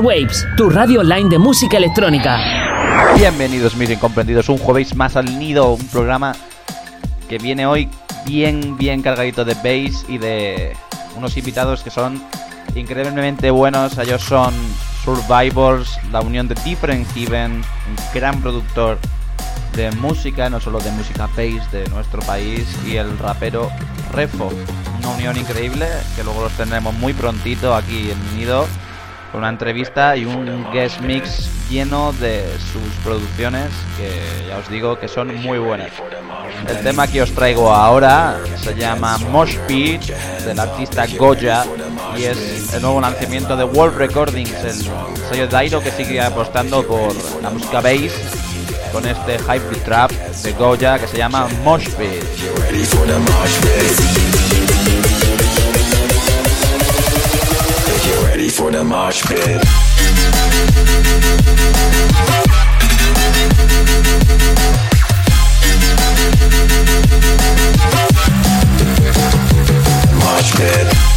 Waves, tu radio online de música electrónica. Bienvenidos mis incomprendidos, un jueves más al nido, un programa que viene hoy bien, bien cargadito de bass y de unos invitados que son increíblemente buenos. Ellos son Survivors, la unión de Different Heaven, un gran productor de música, no solo de música bass de nuestro país, y el rapero Refo. Una unión increíble que luego los tendremos muy prontito aquí en Nido una entrevista y un guest mix lleno de sus producciones que ya os digo que son muy buenas. El tema que os traigo ahora se llama Mosh Pit del artista Goya y es el nuevo lanzamiento de World Recordings, el sello Dairo que sigue apostando por la música bass con este hype trap de Goya que se llama Mosh Pit. For the mosh pit. Mosh pit.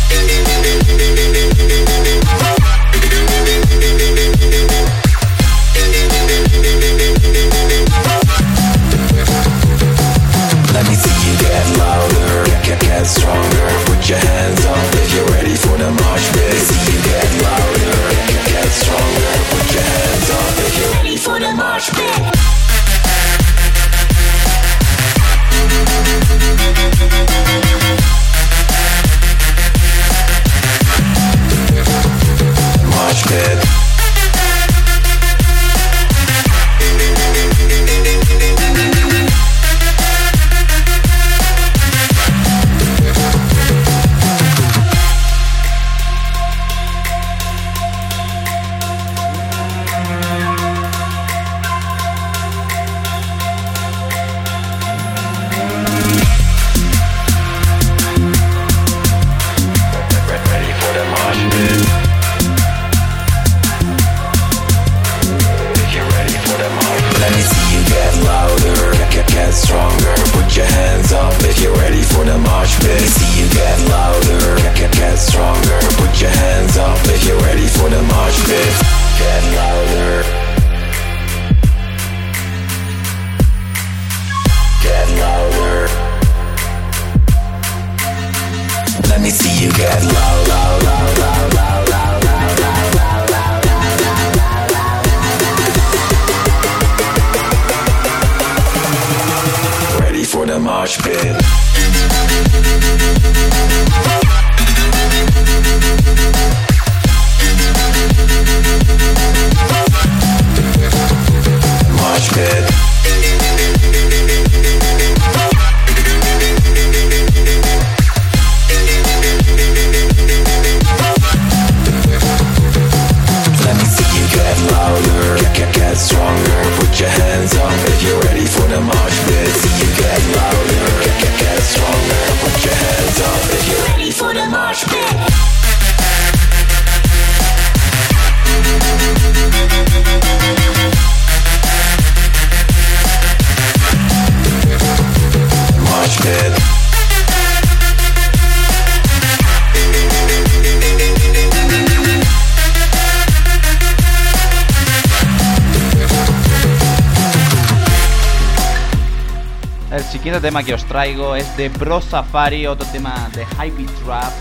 Tema que os traigo es de Bro Safari, otro tema de Hype Trap,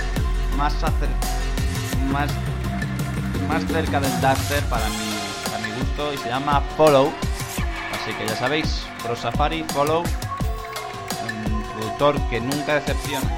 más, más, más cerca del Duster para mi, para mi gusto y se llama Follow. Así que ya sabéis, Bro Safari, Follow, un productor que nunca decepciona.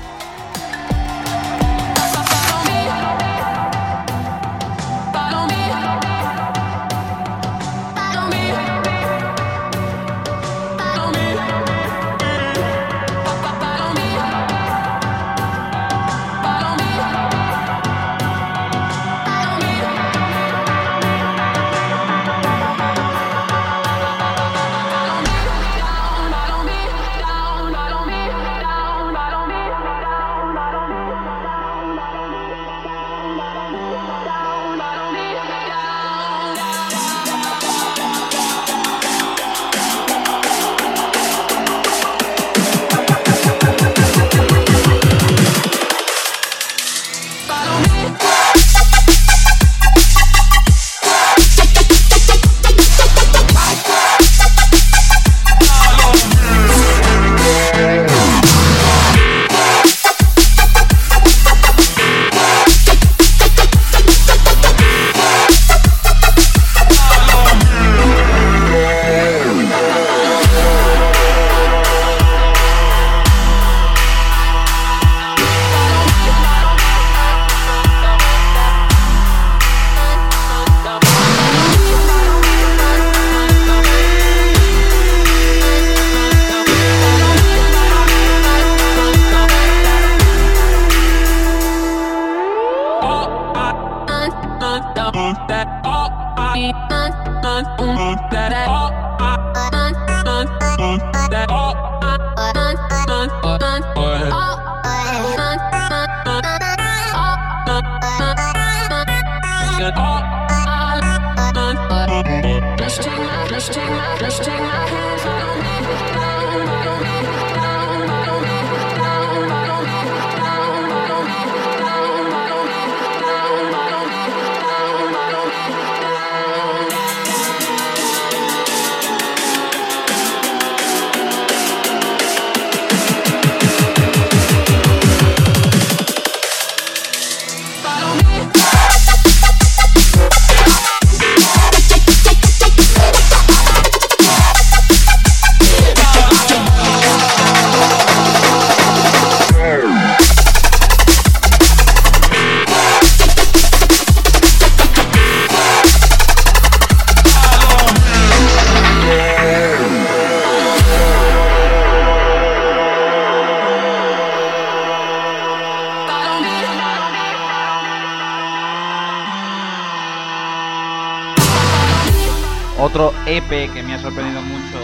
Otro EP que me ha sorprendido mucho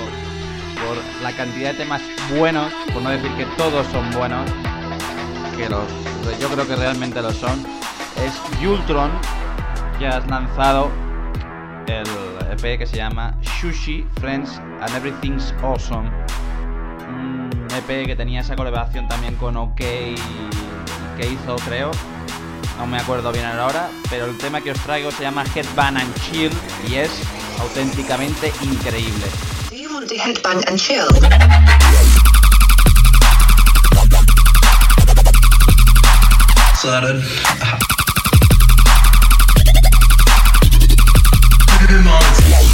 por la cantidad de temas buenos, por no decir que todos son buenos, que los yo creo que realmente lo son, es Yultron, que has lanzado el EP que se llama Sushi, Friends and Everything's Awesome. Un EP que tenía esa colaboración también con OK que hizo, creo. No me acuerdo bien ahora, pero el tema que os traigo se llama Headband and Chill y es auténticamente increíble. Do you want to headbang and chill?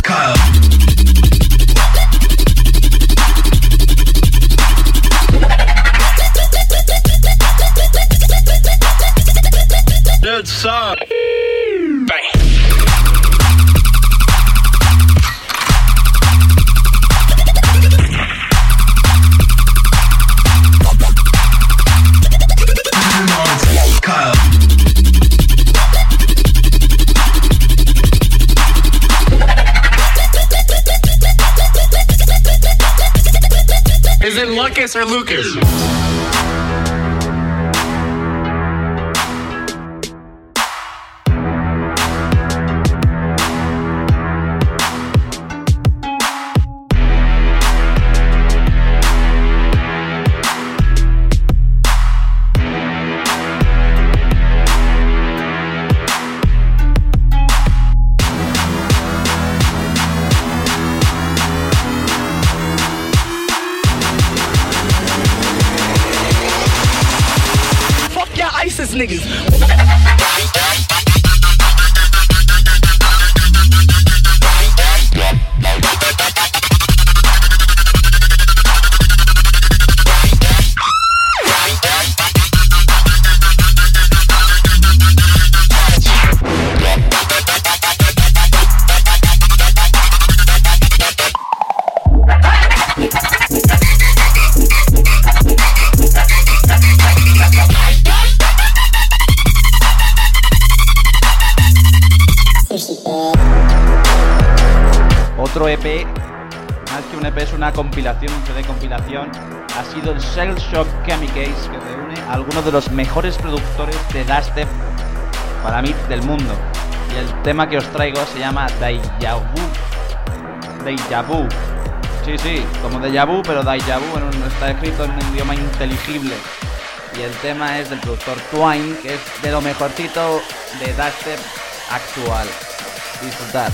Kyle. Lucas or Lucas? Niggas. De los mejores productores de dubstep para mí del mundo. Y el tema que os traigo se llama Deja Vu. Deja Vu. Sí, sí, como Deja Vu, pero Deja Vu está escrito en un idioma inteligible. Y el tema es del productor Twine, que es de lo mejorcito de dubstep actual. Disfrutad.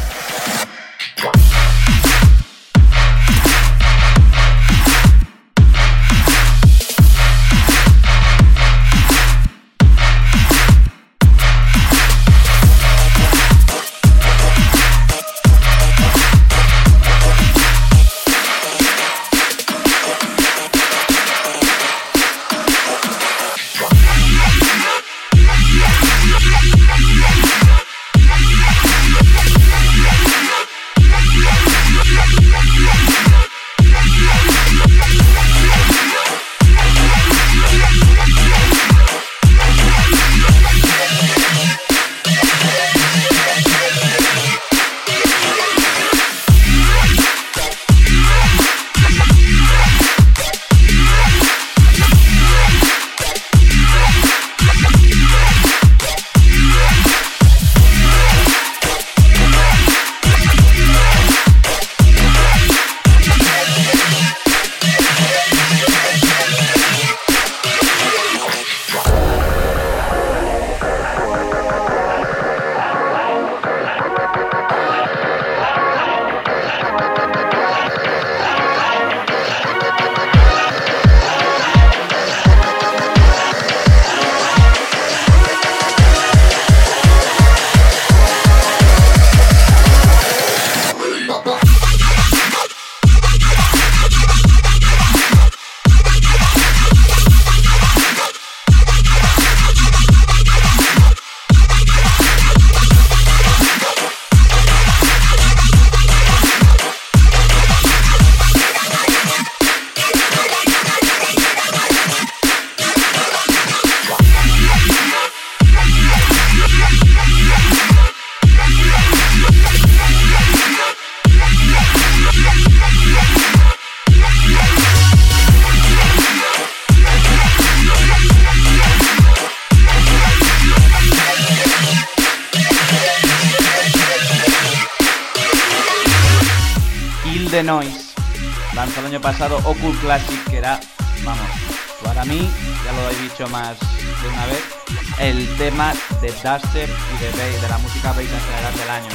Dubstep y de, de la música bass en general del año.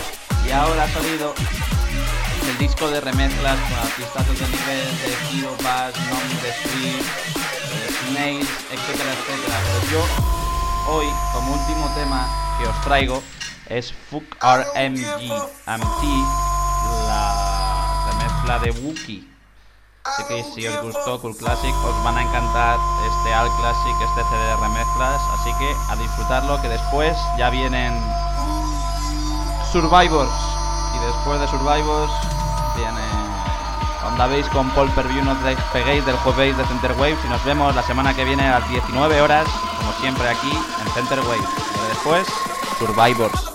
Y ahora ha salido el disco de remezclas con artistas de nivel de Hero Bass, Non The eh, Snails, etcétera, yo, hoy, como último tema que os traigo, es Fuck RMG MT, la remezcla de Wookiee. Así que si os gustó Cool Classic, os van a encantar este All Classic, este CD de remezclas. Así que a disfrutarlo, que después ya vienen Survivors. Y después de Survivors viene Onda Base con Paul Perview. No os despeguéis del jueves de Center Waves. Y nos vemos la semana que viene a las 19 horas, como siempre aquí en Center Waves. Pero después, Survivors.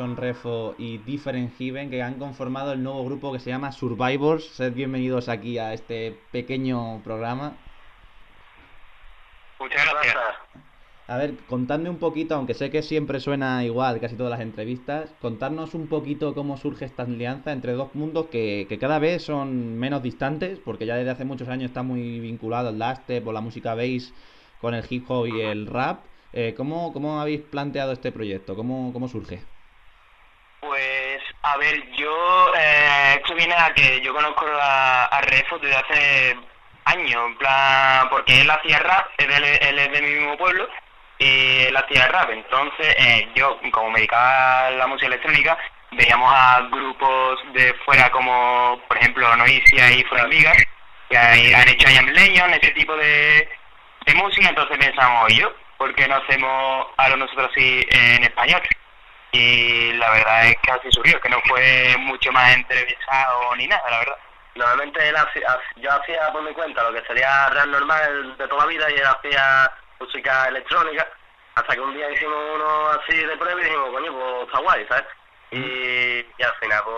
10. Ellos son Refo y Different Heaven, que han conformado el nuevo grupo que se llama Survivors. Sed bienvenidos aquí a este pequeño programa. Muchas gracias. A ver, contadme un poquito, aunque sé que siempre suena igual casi todas las entrevistas, contarnos un poquito cómo surge esta alianza entre dos mundos que, que cada vez son menos distantes, porque ya desde hace muchos años está muy vinculado el dubstep o la música bass con el hip hop y el rap. Eh, ¿cómo, ¿Cómo habéis planteado este proyecto? ¿Cómo, cómo surge? Pues, a ver, yo, eh, esto viene a que yo conozco a, a Refo desde hace años, en plan, porque él hacía rap, él, él es de mi mismo pueblo, y él hacía rap, entonces eh, yo, como me dedicaba a la música electrónica, veíamos a grupos de fuera como, por ejemplo, Noisia y Formigas, que hay- han hecho I Am Legion, ese tipo de, de música, entonces pensamos, oye, ¿por qué no hacemos algo nosotros así en español? Y la verdad es que así surgió, que no fue mucho más entrevistado ni nada, la verdad. Normalmente él hacía- yo hacía por mi cuenta lo que sería rap normal de toda la vida y él hacía música electrónica. Hasta que un día hicimos uno así de prueba y dijimos, coño, pues está guay, ¿sabes? Y, y al final, pues,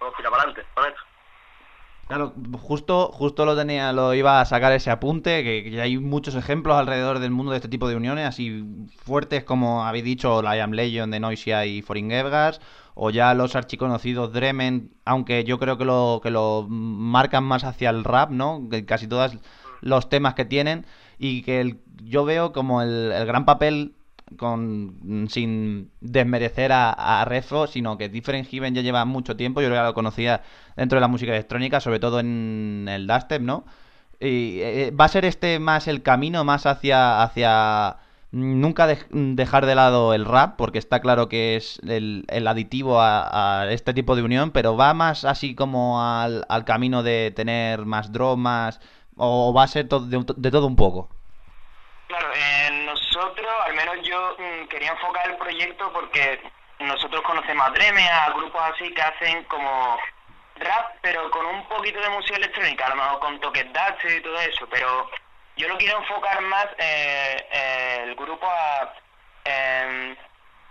vamos a tirar para adelante con esto. Claro, justo, justo lo tenía, lo iba a sacar ese apunte, que, hay muchos ejemplos alrededor del mundo de este tipo de uniones, así fuertes como habéis dicho, la I Am Legion de Noisia y Foreign Evgas, o ya los archiconocidos Dremen, aunque yo creo que lo, que lo marcan más hacia el rap, ¿no? Que casi todos los temas que tienen, y que el- yo veo como el gran papel con sin desmerecer a, a Refo, sino que Different Heaven ya lleva mucho tiempo, yo que lo conocía dentro de la música electrónica, sobre todo en el dubstep, ¿no? Y eh, va a ser este más el camino, más hacia, hacia nunca dej- dejar de lado el rap, porque está claro que es el, aditivo a, este tipo de unión, pero va más así como al, al camino de tener más drop, más... o va a ser to- de, de todo un poco. Claro, eh, nosotros, al menos yo mm, quería enfocar el proyecto porque nosotros conocemos a Dreme, a grupos así que hacen como rap, pero con un poquito de música electrónica, a lo mejor con toques dance y todo eso, pero yo lo quiero enfocar más eh, eh, el grupo a em,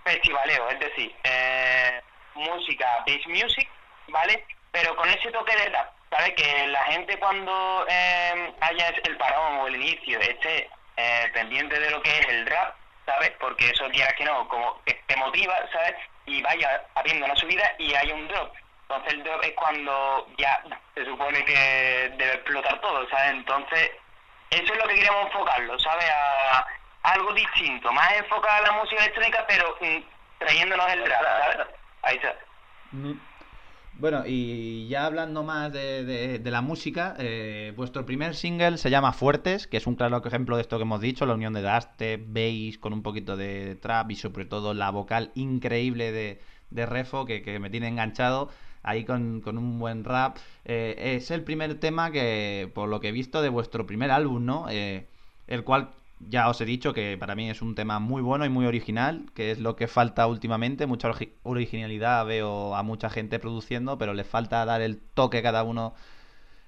festivaleo, es decir, eh, música, bass music, ¿vale? Pero con ese toque de rap, ¿sabes? Que la gente cuando eh, haya el parón o el inicio esté eh, pendiente de lo que es el rap, ¿sabes? Porque eso quieras que no, como que te motiva, ¿sabes? Y vaya habiendo una subida y hay un drop. Entonces el drop es cuando ya se supone que debe explotar todo, ¿sabes? Entonces eso es lo que queremos enfocarlo, ¿sabes? A, algo distinto, más enfocado a la música electrónica, pero mm, trayéndonos el rap, ¿sabes? Ahí está. Bueno, y ya hablando más de, la música, eh, vuestro primer single se llama Fuertes, que es un claro ejemplo de esto que hemos dicho, la unión de dubstep, bass con un poquito de trap y sobre todo la vocal increíble de, de Refo que, que me tiene enganchado ahí con, con un buen rap. Eh, es el primer tema que, por lo que he visto, de vuestro primer álbum, ¿no? Eh, el cual ya os he dicho que para mí es un tema muy bueno y muy original, que es lo que falta últimamente. Mucha originalidad veo a mucha gente produciendo, pero les falta dar el toque cada uno.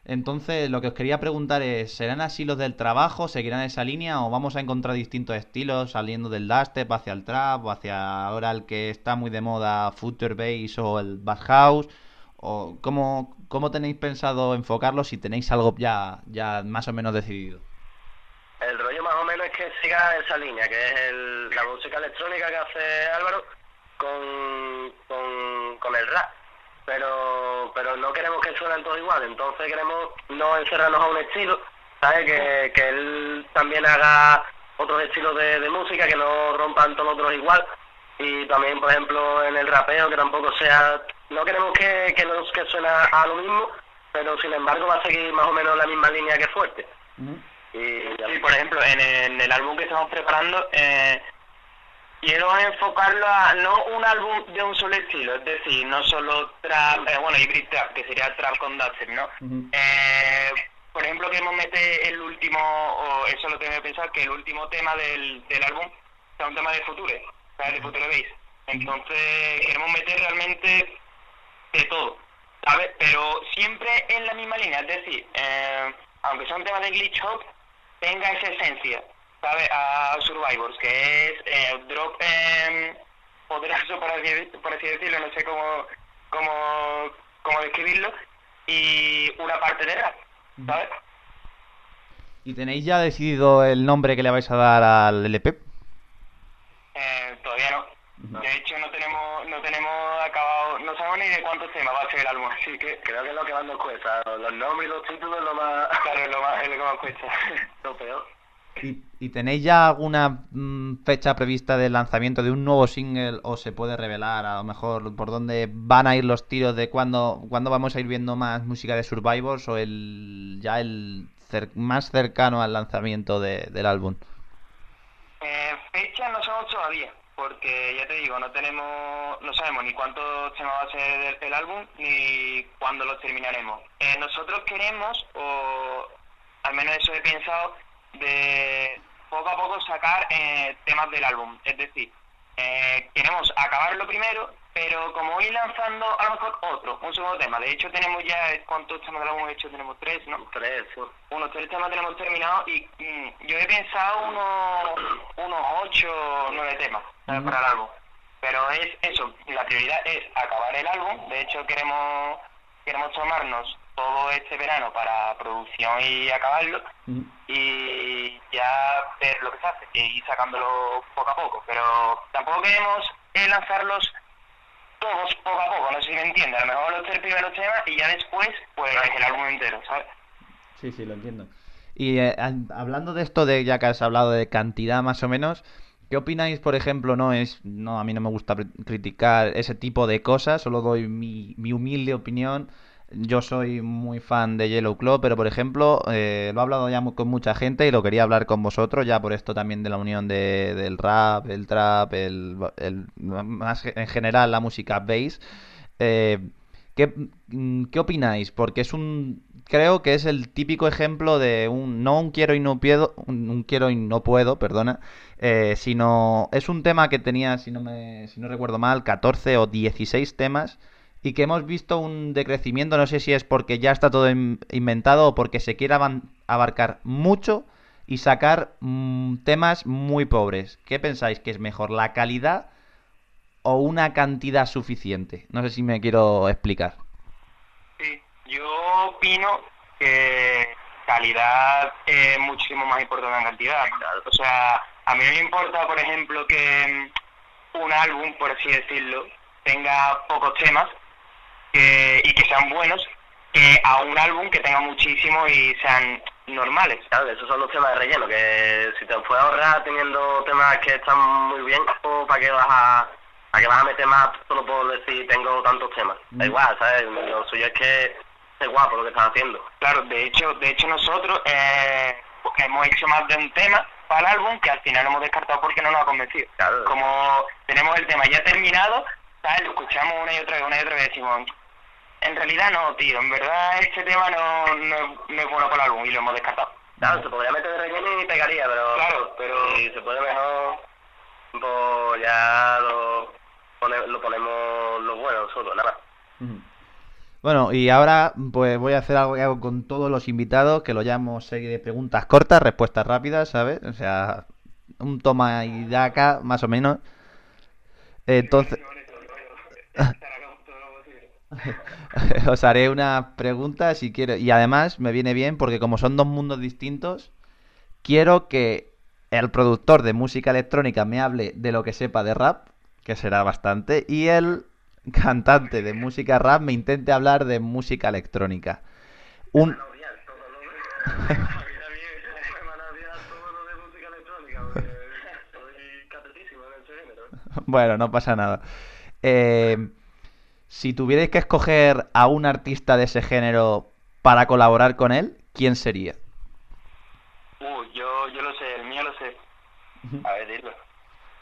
Entonces, lo que os quería preguntar es, ¿serán así los del trabajo? ¿Seguirán esa línea? ¿O vamos a encontrar distintos estilos saliendo del dubstep hacia el trap o hacia ahora el que está muy de moda, Future Bass o el Bass House? ¿O cómo, cómo tenéis pensado enfocarlo si tenéis algo ya, ya más o menos decidido? El rollo que siga esa línea, que es el- la música electrónica que hace Álvaro con, con, con el rap. Pero pero no queremos que suenen todos igual, entonces queremos no encerrarnos a un estilo, ¿sabes? Que, que él también haga otros estilos de, de música, que no rompan todos los otros igual. Y también, por ejemplo, en el rapeo, que tampoco sea... No queremos que, que, no, que suena a lo mismo, pero sin embargo va a seguir más o menos la misma línea que fuerte. Sí, por ejemplo, en, en el álbum que estamos preparando, eh, quiero enfocarlo a no un álbum de un solo estilo, es decir, no solo trap, eh, bueno, hybrid trap, que sería trap con dubstep, ¿no? Eh, por ejemplo, queremos meter el último, o eso es lo que me he pensado, que el último tema del, del álbum sea un tema de Future, ¿sabes? De Future Bass. Entonces, queremos meter realmente de todo, ¿sabes? Pero siempre en la misma línea, es decir, eh, aunque sea un tema de glitch hop, tenga esa esencia, ¿sabes? A Survivors, que es eh, drop eh, poderoso, por así, por así decirlo, no sé cómo, cómo, cómo describirlo, y una parte de rap, ¿sabes? ¿Y tenéis ya decidido el nombre que le vais a dar al LP? Eh, todavía no. De hecho, no tenemos no tenemos acabado, no sabemos ni de cuántos temas va a ser el álbum, así que creo que es lo que más nos cuesta. Los nombres y los títulos es lo más... claro, es lo, más, es lo que más cuesta. lo peor. ¿Y, y tenéis ya alguna mm, fecha prevista de lanzamiento de un nuevo single o se puede revelar a lo mejor por dónde van a ir los tiros de cuándo, cuándo vamos a ir viendo más música de Survivors o el ya el cer- más cercano al lanzamiento de- del álbum? Eh, fecha no sabemos todavía, porque ya te digo, no tenemos, no sabemos ni cuántos temas va a ser el, álbum ni cuándo los terminaremos. Eh, nosotros queremos, o al menos eso he pensado, de poco a poco sacar eh, temas del álbum. Es decir, eh, queremos acabarlo primero, pero como ir lanzando a lo mejor otro, un segundo tema. De hecho, tenemos ya, ¿cuántos temas álbum hemos hecho? Tenemos tres, ¿no? Tres, sí. unos tres temas tenemos terminados y mm, yo he pensado unos, unos ocho nueve temas para el álbum. Pero es eso, la prioridad es acabar el álbum. De hecho, queremos queremos tomarnos todo este verano para producción y acabarlo y ya ver lo que se hace y ir sacándolo poco a poco. Pero tampoco queremos eh, lanzarlos todos poco a poco, no sé si me entiende. A lo mejor los tres primeros temas y ya después, pues el álbum entero, ¿sabes? Sí, sí, lo entiendo. Y eh, an- hablando de esto, de ya que has hablado de cantidad más o menos, ¿qué opináis, por ejemplo, no es, no, a mí no me gusta criticar ese tipo de cosas, solo doy mi, mi humilde opinión Yo soy muy fan de Yellow Claw, pero por ejemplo, eh, lo he hablado ya con mucha gente y lo quería hablar con vosotros, ya por esto también de la unión de- del rap, el trap, el, más en general la música bass. Eh, ¿qué, mm, qué opináis? Porque es un, creo que es el típico ejemplo de un, no un quiero y no puedo, un, un quiero y no puedo, perdona, eh, sino es un tema que tenía, si no me, si no recuerdo mal, 14 o 16 temas y que hemos visto un decrecimiento, no sé si es porque ya está todo in- inventado o porque se quiere abarcar mucho y sacar mm, temas muy pobres. ¿Qué pensáis que es mejor, la calidad o una cantidad suficiente? No sé si me quiero explicar. Sí, yo opino que calidad es muchísimo más importante que cantidad. O sea, a mí no me importa, por ejemplo, que un álbum, por así decirlo, tenga pocos temas que- y que sean buenos, que a un álbum que tenga muchísimos y sean normales. Claro, esos son los temas de relleno, que si te puedes ahorrar teniendo temas que están muy bien, pues, ¿para qué vas a, para qué vas a meter más solo por decir tengo tantos temas? Da Mm. igual, ¿sabes? Lo suyo es que es guapo lo que estás haciendo. Claro, de hecho, de hecho nosotros eh, hemos hecho más de un tema para el álbum que al final hemos descartado porque no nos ha convencido. Claro. Como tenemos el tema ya terminado, ¿sabes? Lo escuchamos una y otra vez, una y otra vez y decimos, en realidad no, tío, en verdad este tema no, no, no es bueno para el álbum y lo hemos descartado. Claro, se podría meter de relleno y pegaría, pero... Claro, pero- Si se puede mejor, pues ya lo, pone- lo ponemos lo bueno solo, nada más. Bueno, y ahora pues voy a hacer algo que hago con todos los invitados, que lo llamo serie de preguntas cortas, respuestas rápidas, ¿sabes? O sea, un toma y daca, más o menos. Entonces, os haré unas preguntas si quiero. Y además me viene bien porque como son dos mundos distintos, quiero que el productor de música electrónica me hable de lo que sepa de rap, que será bastante, y el cantante de música rap me intente hablar de música electrónica. Un... Bueno, no pasa nada. Eh, si tuvierais que escoger a un artista de ese género para colaborar con él, ¿quién sería? Uh, yo, yo lo sé, el mío lo sé. A ver, dilo.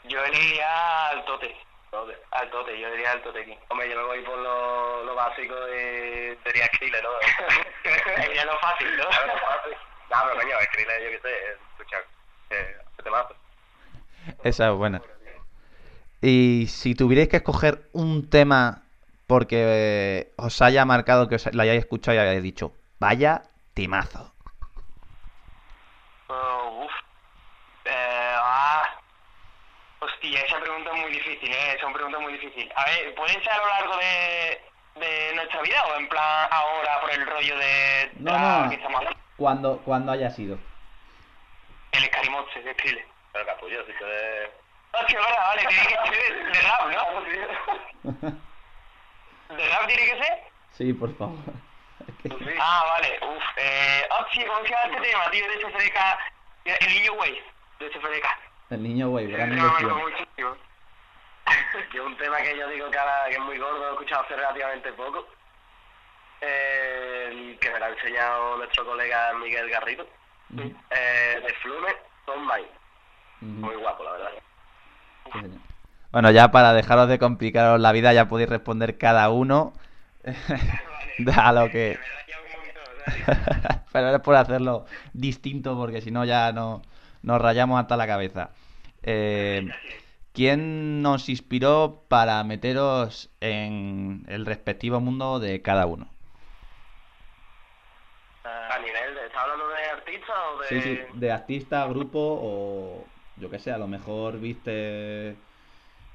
Yo elegiría al Tote, Tote. al Tote, yo elegiría al Tote aquí. Hombre, yo me voy por lo, lo básico y sería Skrillex, ¿no? Sería lo fácil, ¿no? Claro, fácil. No, pero coño, Skrillex, yo qué sé, escucha, eh, ¿qué te mato? Esa es buena. Y si tuvierais que escoger un tema porque eh, os haya marcado que os lo hayáis escuchado y hayáis dicho, vaya temazo. Oh, uf. Eh, ah. Hostia, esa pregunta es muy difícil, ¿eh? Esa pregunta es muy difícil. A ver, ¿puede ser a lo largo de, de nuestra vida o en plan ahora por el rollo de... No, la no. que estamos hablando? Cuando, cuando haya sido. El escarimotse de Skrillex. Pero capullo, si puedes... Hostia, verdad, vale, tiene que ser de rap, ¿no? ¿De rap tiene que ser? Sí, por favor. Ah, vale, uf. Eh, hostia, ¿cómo se llama este tema, tío, de SFDK? El niño Wave, de SFDK. El niño güey, gran muchísimo. Yo un tema que yo digo que, ahora, que es muy gordo, lo he escuchado hace relativamente poco, eh, que me lo ha enseñado nuestro colega Miguel Garrido, eh, de Flume, ujú. Muy guapo, la verdad. Sí, señor. Bueno, ya para dejaros de complicaros la vida, ya podéis responder cada uno a lo que... Pero es por hacerlo distinto, porque si no ya no, nos rayamos hasta la cabeza. Eh, ¿Quién nos inspiró para meteros en el respectivo mundo de cada uno? A nivel de... ¿Estás hablando de artistas o de...? Sí, sí, de artista, grupo o yo qué sé, a lo mejor viste...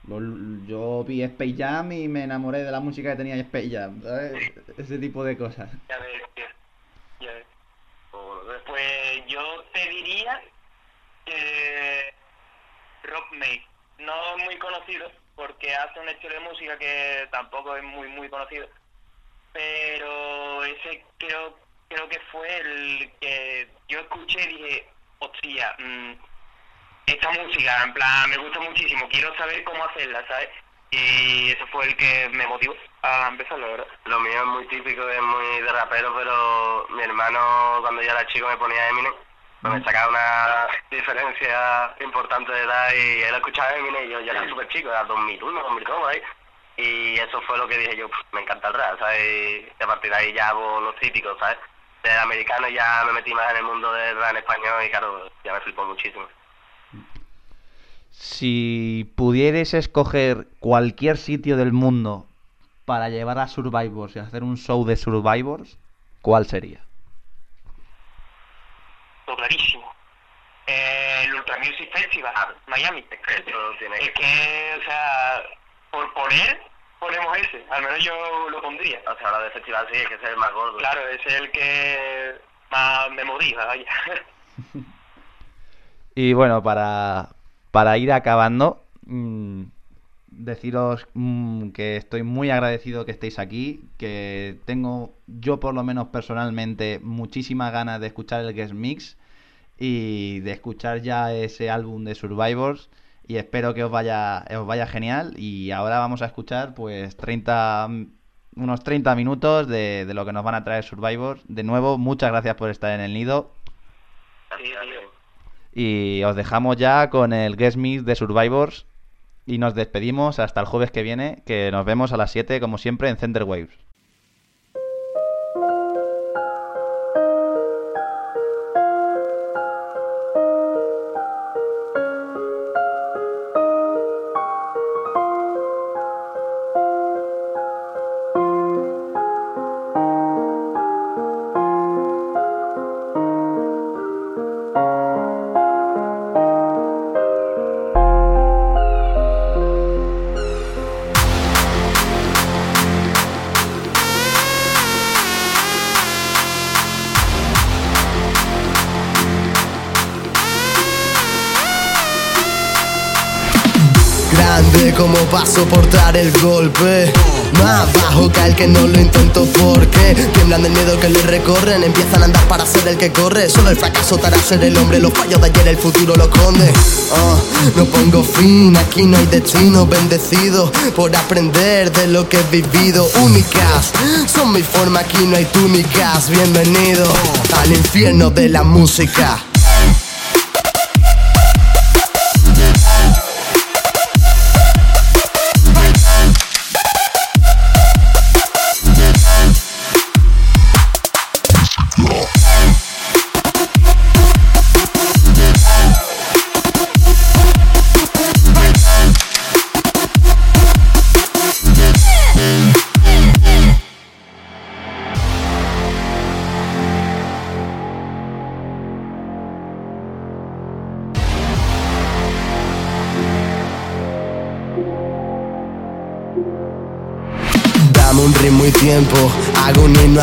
lo- Yo vi Space Jam y me enamoré de la música que tenía Space Jam, ¿sabes? Ese tipo de cosas. Ya ves, tío. Ya ves. Pues yo te diría que Rob May. No es muy conocido porque hace un estilo de música que tampoco es muy muy conocido. Pero ese creo creo que fue el que yo escuché y dije, hostia, mm, esta música, en plan, me gusta muchísimo, quiero saber cómo hacerla, ¿sabes? Y eso fue el que me motivó a empezar, la verdad. Lo mío es muy típico, es muy de rapero, pero mi hermano cuando yo era chico me ponía Eminem. pues Me sacaba una diferencia importante de edad y él escuchaba Eminem y yo ya era súper chico, era 2001, 2002, por ahí. Y eso fue lo que dije yo, "Pff, me encanta el rap, ¿sabes? Y a partir de ahí ya hago los típicos, ¿sabes? Del americano ya me metí más en el mundo del rap en español y claro, ya me flipó muchísimo. Si pudierais escoger cualquier sitio del mundo para llevar a Survivors y hacer un show de Survivors, ¿cuál sería? Todo clarísimo. Eh, el Ultra Music Festival, Miami. Eso tiene Es que... o sea, por poner, ponemos ese. Al menos yo lo pondría. O sea, ahora de festival sí, es que es el más gordo. Claro, ese es el que más me motiva, vaya. Y bueno, para, para ir acabando, mm, deciros mm, que estoy muy agradecido que estéis aquí, que tengo yo por lo menos personalmente muchísimas ganas de escuchar el Guest Mix y de escuchar ya ese álbum de Survivors y espero que os vaya, os vaya genial y ahora vamos a escuchar pues 30, mm, unos 30 minutos de, lo que nos van a traer Survivors. De nuevo, muchas gracias por estar en el nido. Y os dejamos ya con el Guest Mix de Survivors. Y nos despedimos hasta el jueves que viene, que nos vemos a las 7, como siempre, en Center Waves. Grande como para soportar el golpe. Más bajo que el que no lo intentó porque Tiemblan del miedo que le recorren Empiezan a andar para ser el que corre. Solo el fracaso te hará ser el hombre Los fallos de ayer el futuro lo esconde. Ah, No pongo fin, aquí no hay destino Bendecido por aprender de lo que he vivido. Únicas, son mi forma, aquí no hay túnicas. Bienvenido al infierno de la música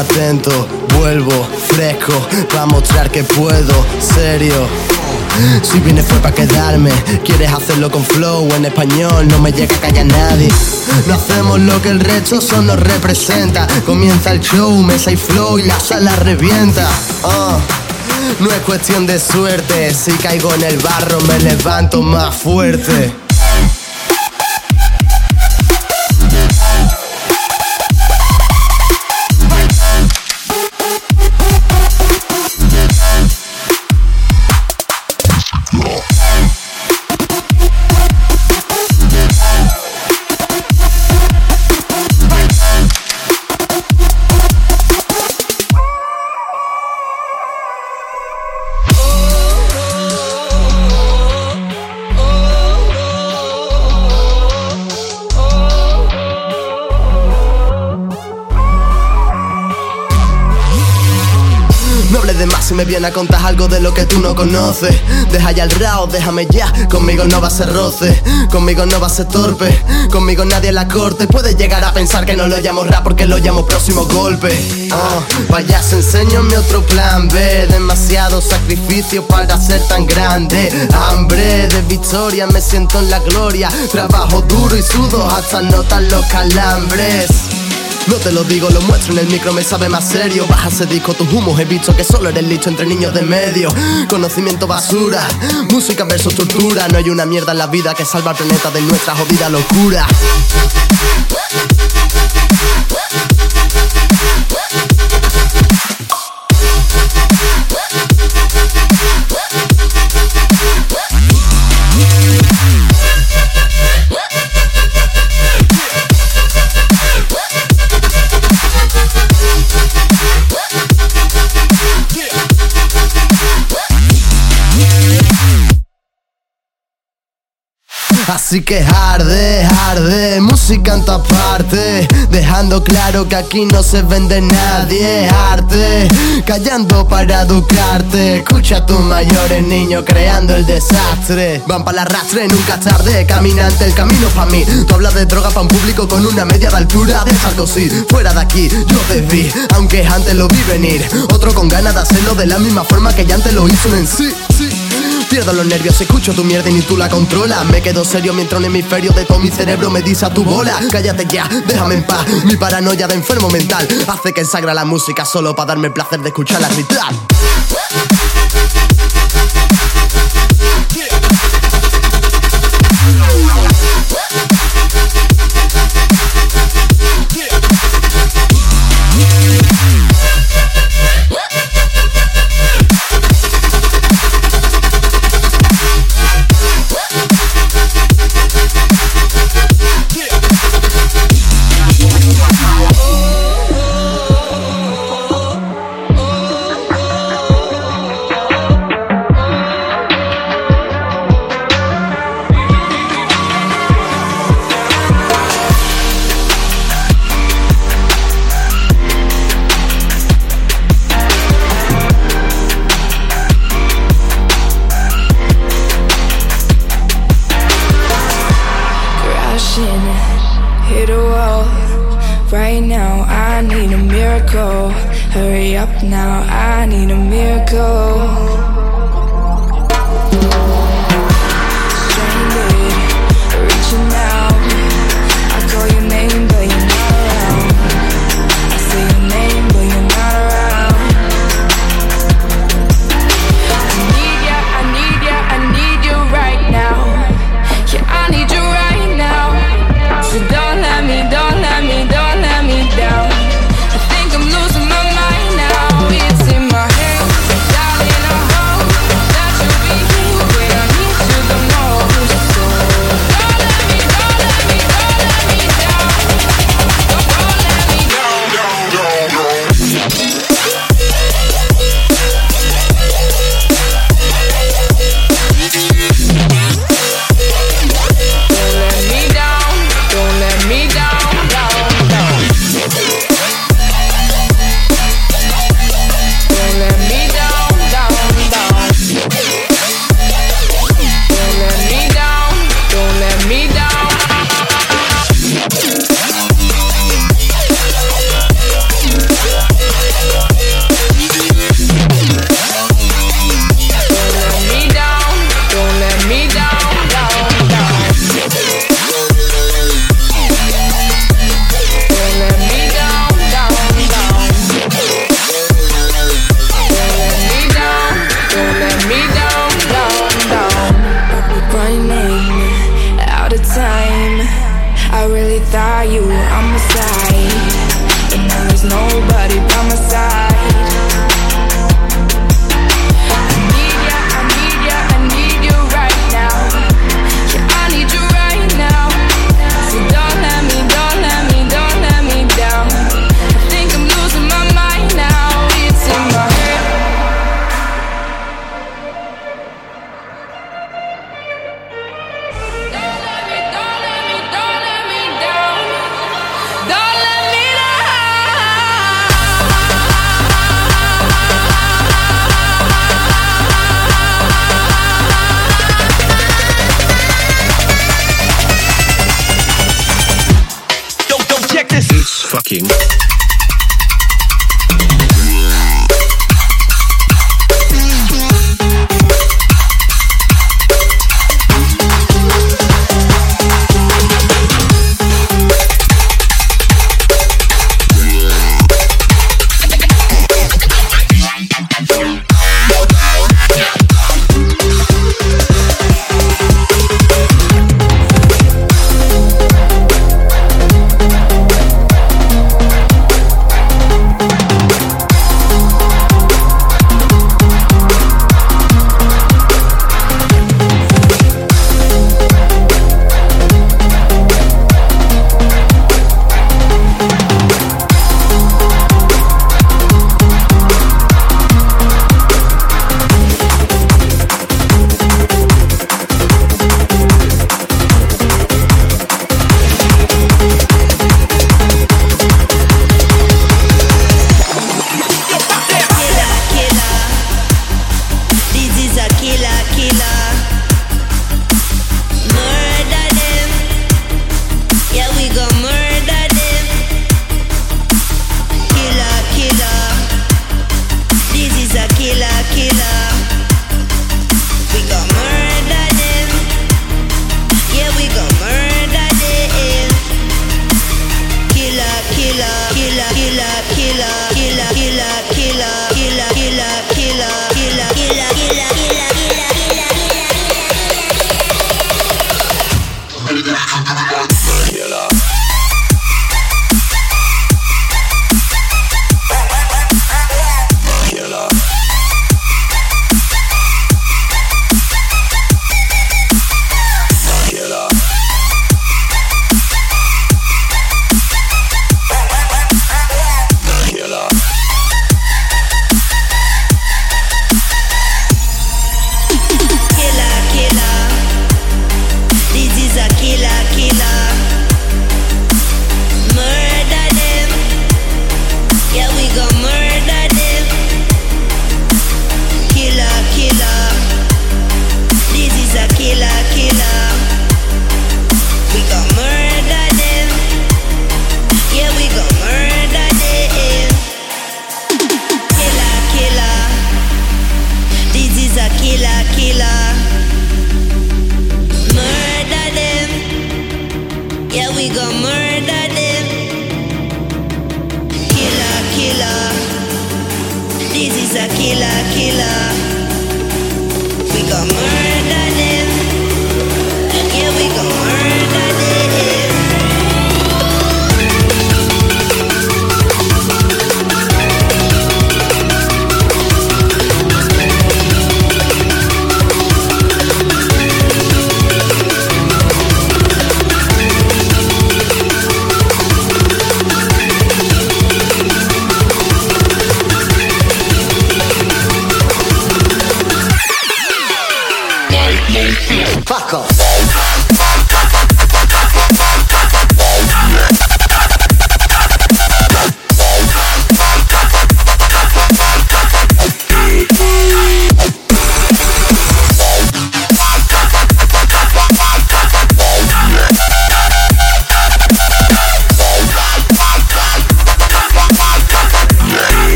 atento, vuelvo fresco, para mostrar que puedo, serio. Si vienes fue para quedarme, quieres hacerlo con flow en español, no me llega a callar nadie. No hacemos lo que el resto solo nos representa. Comienza el show, mesa y flow y la sala revienta. Ah, No es cuestión de suerte, si caigo en el barro me levanto más fuerte. A contar algo de lo que tú no conoces. Deja ya el rao, déjame ya. Conmigo no va a ser roce, conmigo no va a ser torpe. Conmigo nadie la corte puede llegar a pensar que no lo llamo rap porque lo llamo próximo golpe. Oh, vaya, se enseño mi otro plan B. Demasiado sacrificio para ser tan grande. Hambre de victoria, me siento en la gloria. Trabajo duro y sudo hasta notar los calambres. No te lo digo, lo muestro en el micro, me sabe más serio. Baja ese disco, tus humos, he visto que solo eres listo entre niños de medio. Conocimiento basura, música versus tortura. No hay una mierda en la vida que salva al planeta de nuestra jodida locura. Así que arde, arde, música en todas partes. Dejando claro que aquí no se vende nadie. Arte, callando para educarte. Escucha a tus mayores niños creando el desastre. Van para la rastre, nunca tarde. Caminante, el camino pa' mí. Tú hablas de droga pa' un público con una media de altura. De salto fuera de aquí, yo te vi Aunque antes lo vi venir. Otro con ganas de hacerlo de la misma forma que ya antes lo hizo en sí, sí Pierdo los nervios, escucho tu mierda y ni tú la controlas. Me quedo serio mientras un hemisferio de todo mi cerebro me dice a tu bola. Cállate ya, déjame en paz. Mi paranoia de enfermo mental hace que ensagra la música solo para darme el placer de escucharla gritar.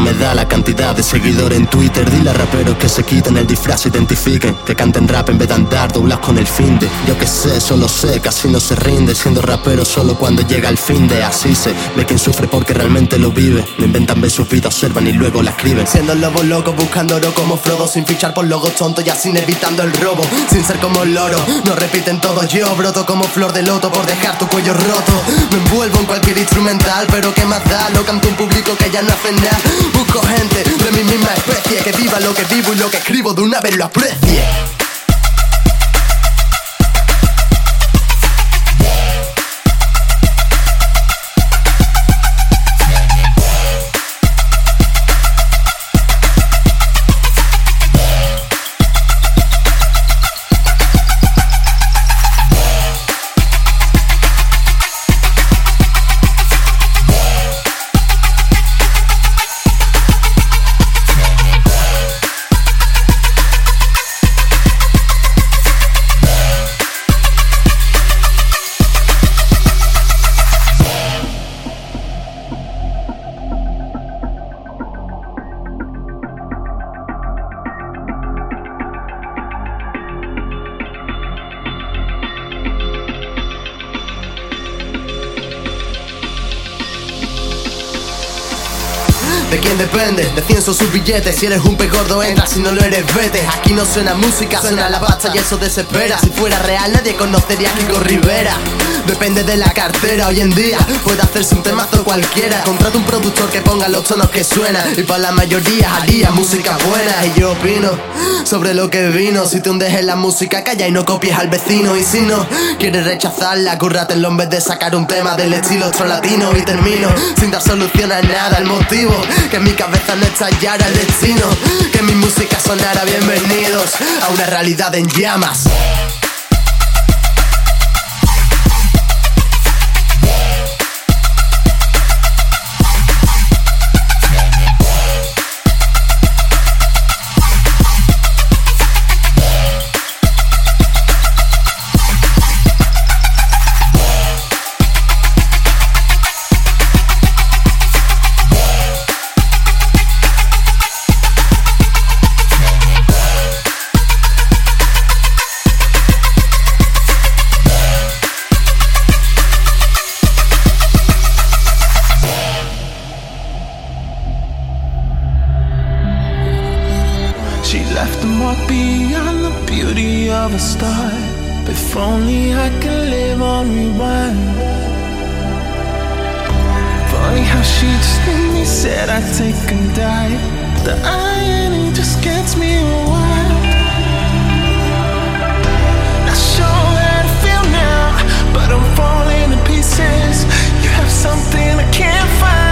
Me da la cantidad de seguidores en Twitter. Dile a raperos que se quiten el disfraz y identifiquen Que canten rap en vez de andar doblas con el fin de Yo que sé, solo sé, casi no se rinde. Siendo rapero solo cuando llega el fin de Así se ve quien sufre porque realmente lo vive. No inventan ver su vida, observan y luego la escriben. Siendo lobos locos buscando oro como Frodo Sin fichar por logos tontos y así evitando el robo. Sin ser como el loro, no repiten todo. Yo broto como flor de loto por dejar tu cuello roto. Me envuelvo en cualquier instrumental Pero que más da, lo canto un público que ya no hace nada Busco gente de mi misma especie Que viva lo que vivo y lo que escribo de una vez lo aprecie quién depende? Sus billetes Si eres un pez gordo entra, si no lo eres vete. Aquí no suena música, suena la pasta y eso desespera. Si fuera real nadie conocería a Kiko Rivera. Depende de la cartera hoy en día. Puede hacerse un temazo cualquiera. Contrata un productor que ponga los tonos que suena. Y para la mayoría haría música buena. Y yo opino sobre lo que vino. Si te hundes en la música calla y no copies al vecino. Y si no quieres rechazarla Currátelo en vez de sacar un tema del estilo otro latino. Y termino sin dar solución a nada. El motivo que en mi cabeza no estallara el destino. Que mi música sonara bienvenidos a una realidad en llamas If only I could live on rewind. Funny how she just made me said I'd take and die. The irony just gets me wild. Not sure how to feel now, but I'm falling to pieces. You have something I can't find.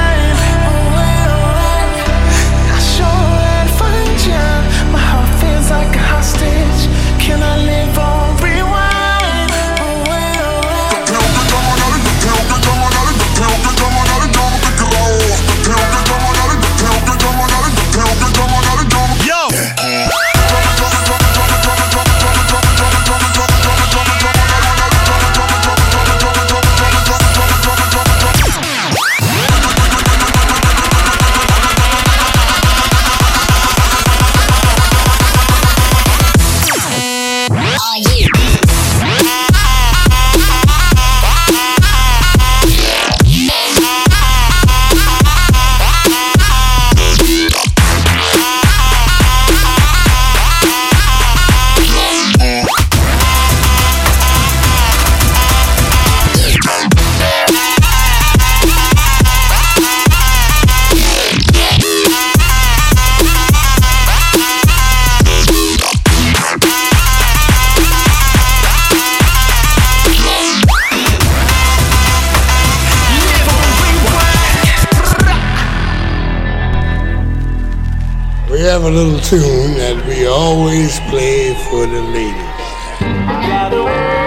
We have a little tune that we always play for the ladies.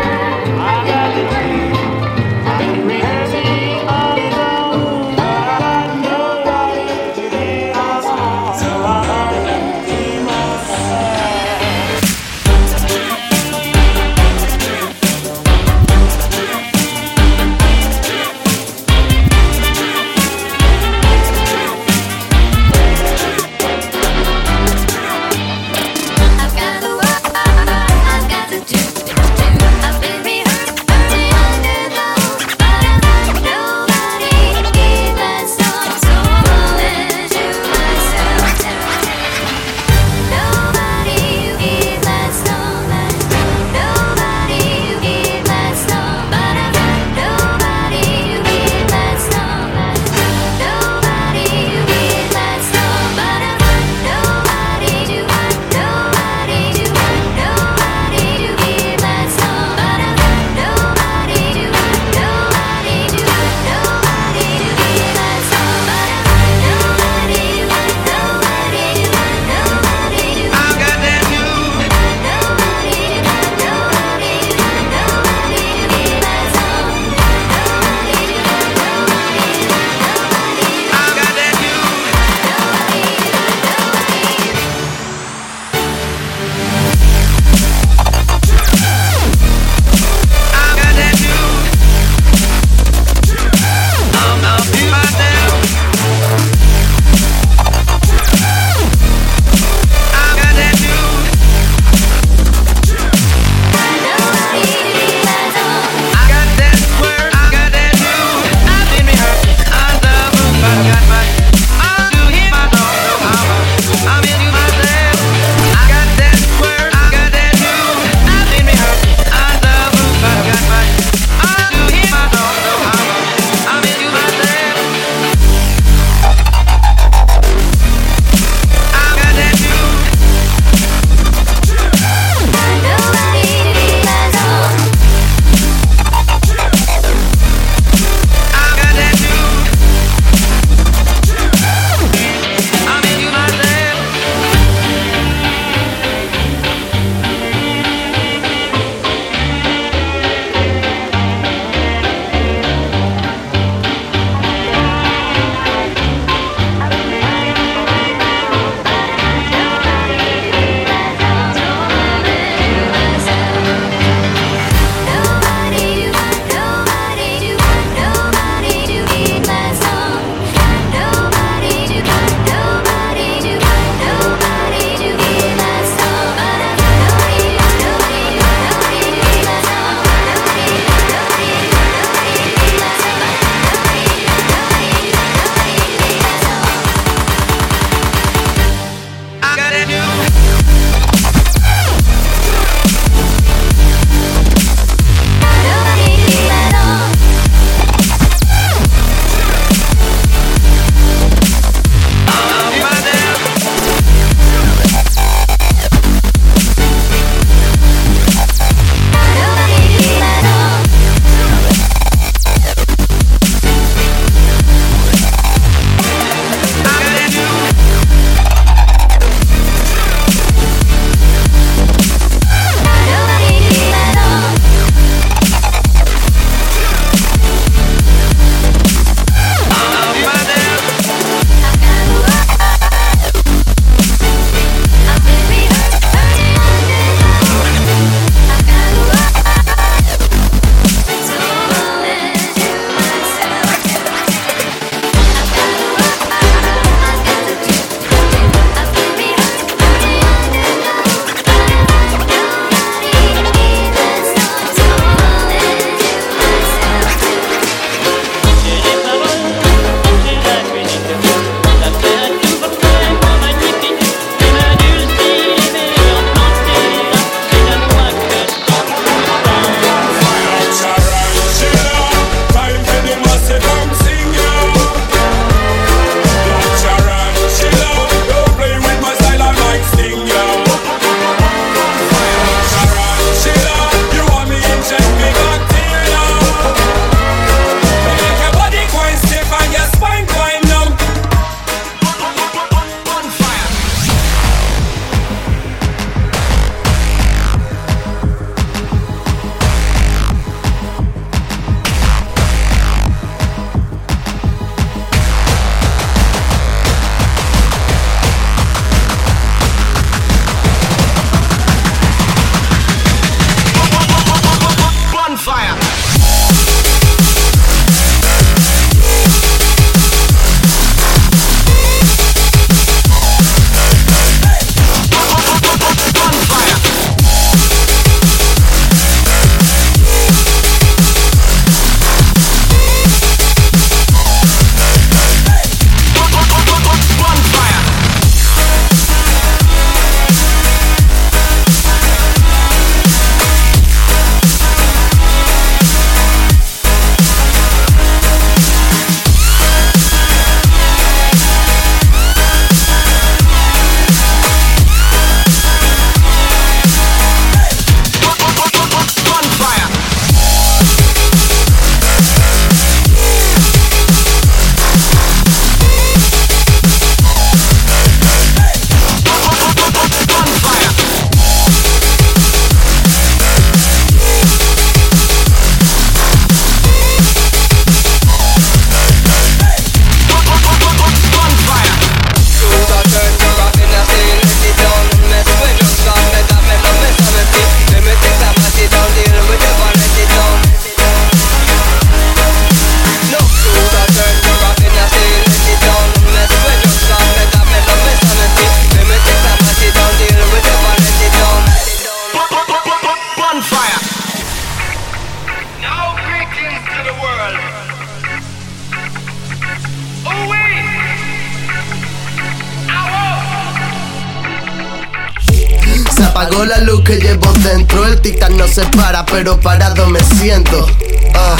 Pero parado me siento. Ah,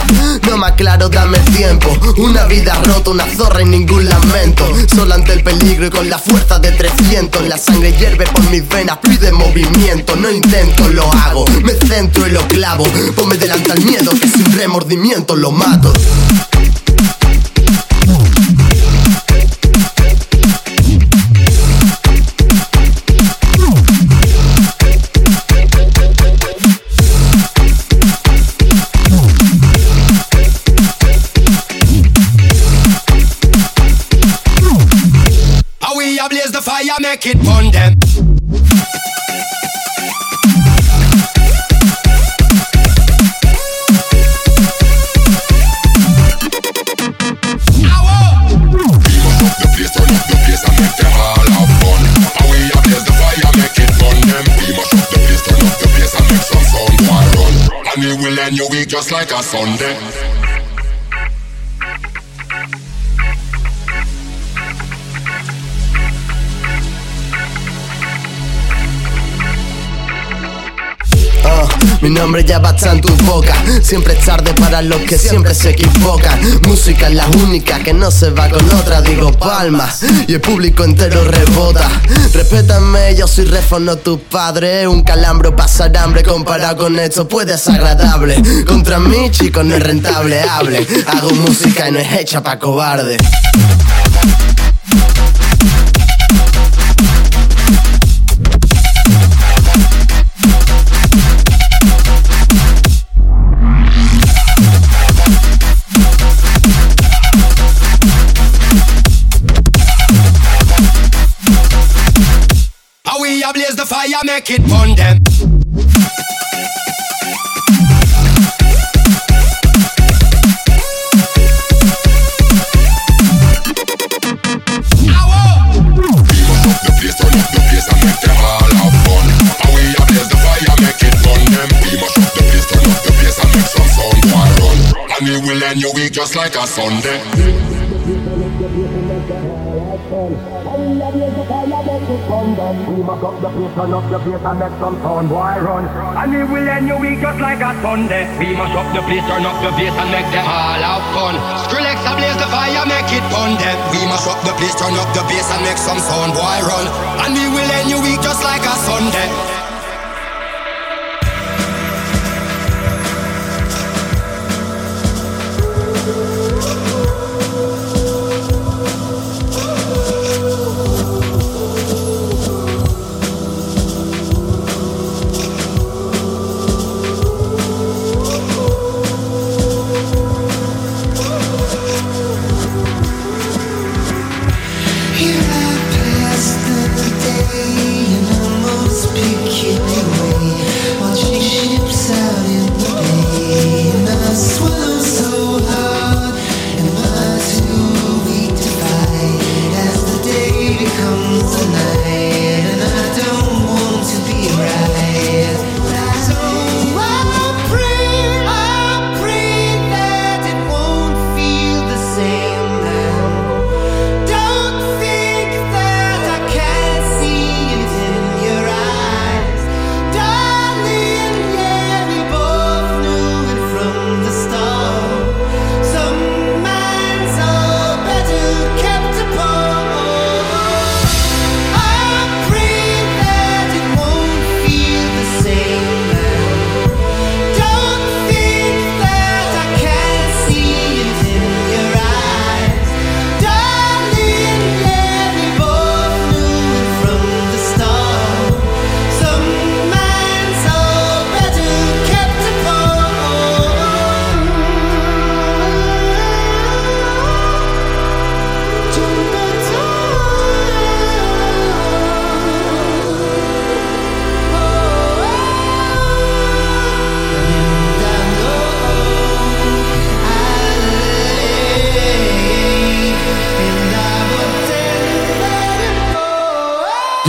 no más claro, dame tiempo. Una vida rota, una zorra y ningún lamento. Solo ante el peligro y con la fuerza de 300. La sangre hierve por mis venas, pide movimiento. No intento, lo hago. Me centro y lo clavo. Ponme delante al miedo que sin remordimiento lo mato. Siempre es tarde para los que siempre se equivocan. Música es la única que no se va con otra. Digo palmas y el público entero rebota. Respétame, yo soy refo, no tu padre. Un calambro pasar hambre comparado con esto puede ser agradable. Contra mí, chicos, no es rentable. Hable, hago música y no es hecha pa' cobarde. Make it make them fire and we will end your week just like a Sunday. We muck up the place, turn up the place and make some sound boy run. And we will end your week just like a Sunday. We mash up the place, turn up the place and make them all have fun. Skrillex a blaze the fire, make it burn them. We mash up the place, turn up the place and make some sound boy run. And we will end your week just like a Sunday.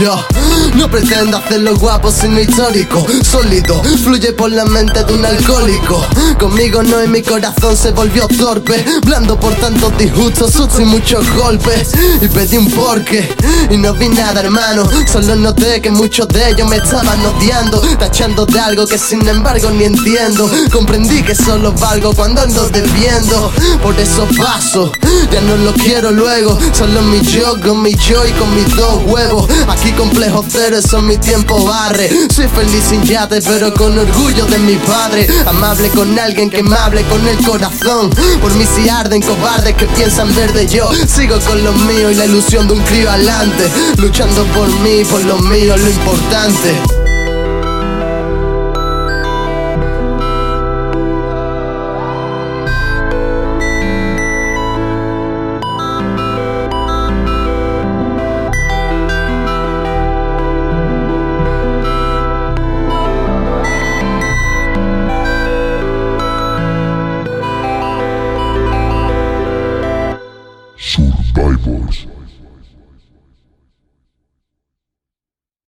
Yo no pretendo hacerlo guapo sino histórico. Sólido, fluye por la mente de un alcohólico. Conmigo no en mi corazón se volvió torpe. Blando por tantos disgustos, sustos y muchos golpes. Y pedí un porqué y no vi nada hermano. Solo noté que muchos de ellos me estaban odiando Tachando de algo que sin embargo ni entiendo. Comprendí que solo valgo cuando ando debiendo Por eso paso, ya no lo quiero luego. Solo mi yo con mi yo y con mis dos huevos. Aquí complejo cero, eso es mi tiempo barre. Soy feliz sin yate pero con orgullo de mi padre. Amable con alguien que me hable con el corazón. Por mí si arden cobardes que piensan ver de yo Sigo con lo mío y la ilusión de un crío adelante. Luchando por mí, por lo mío, lo importante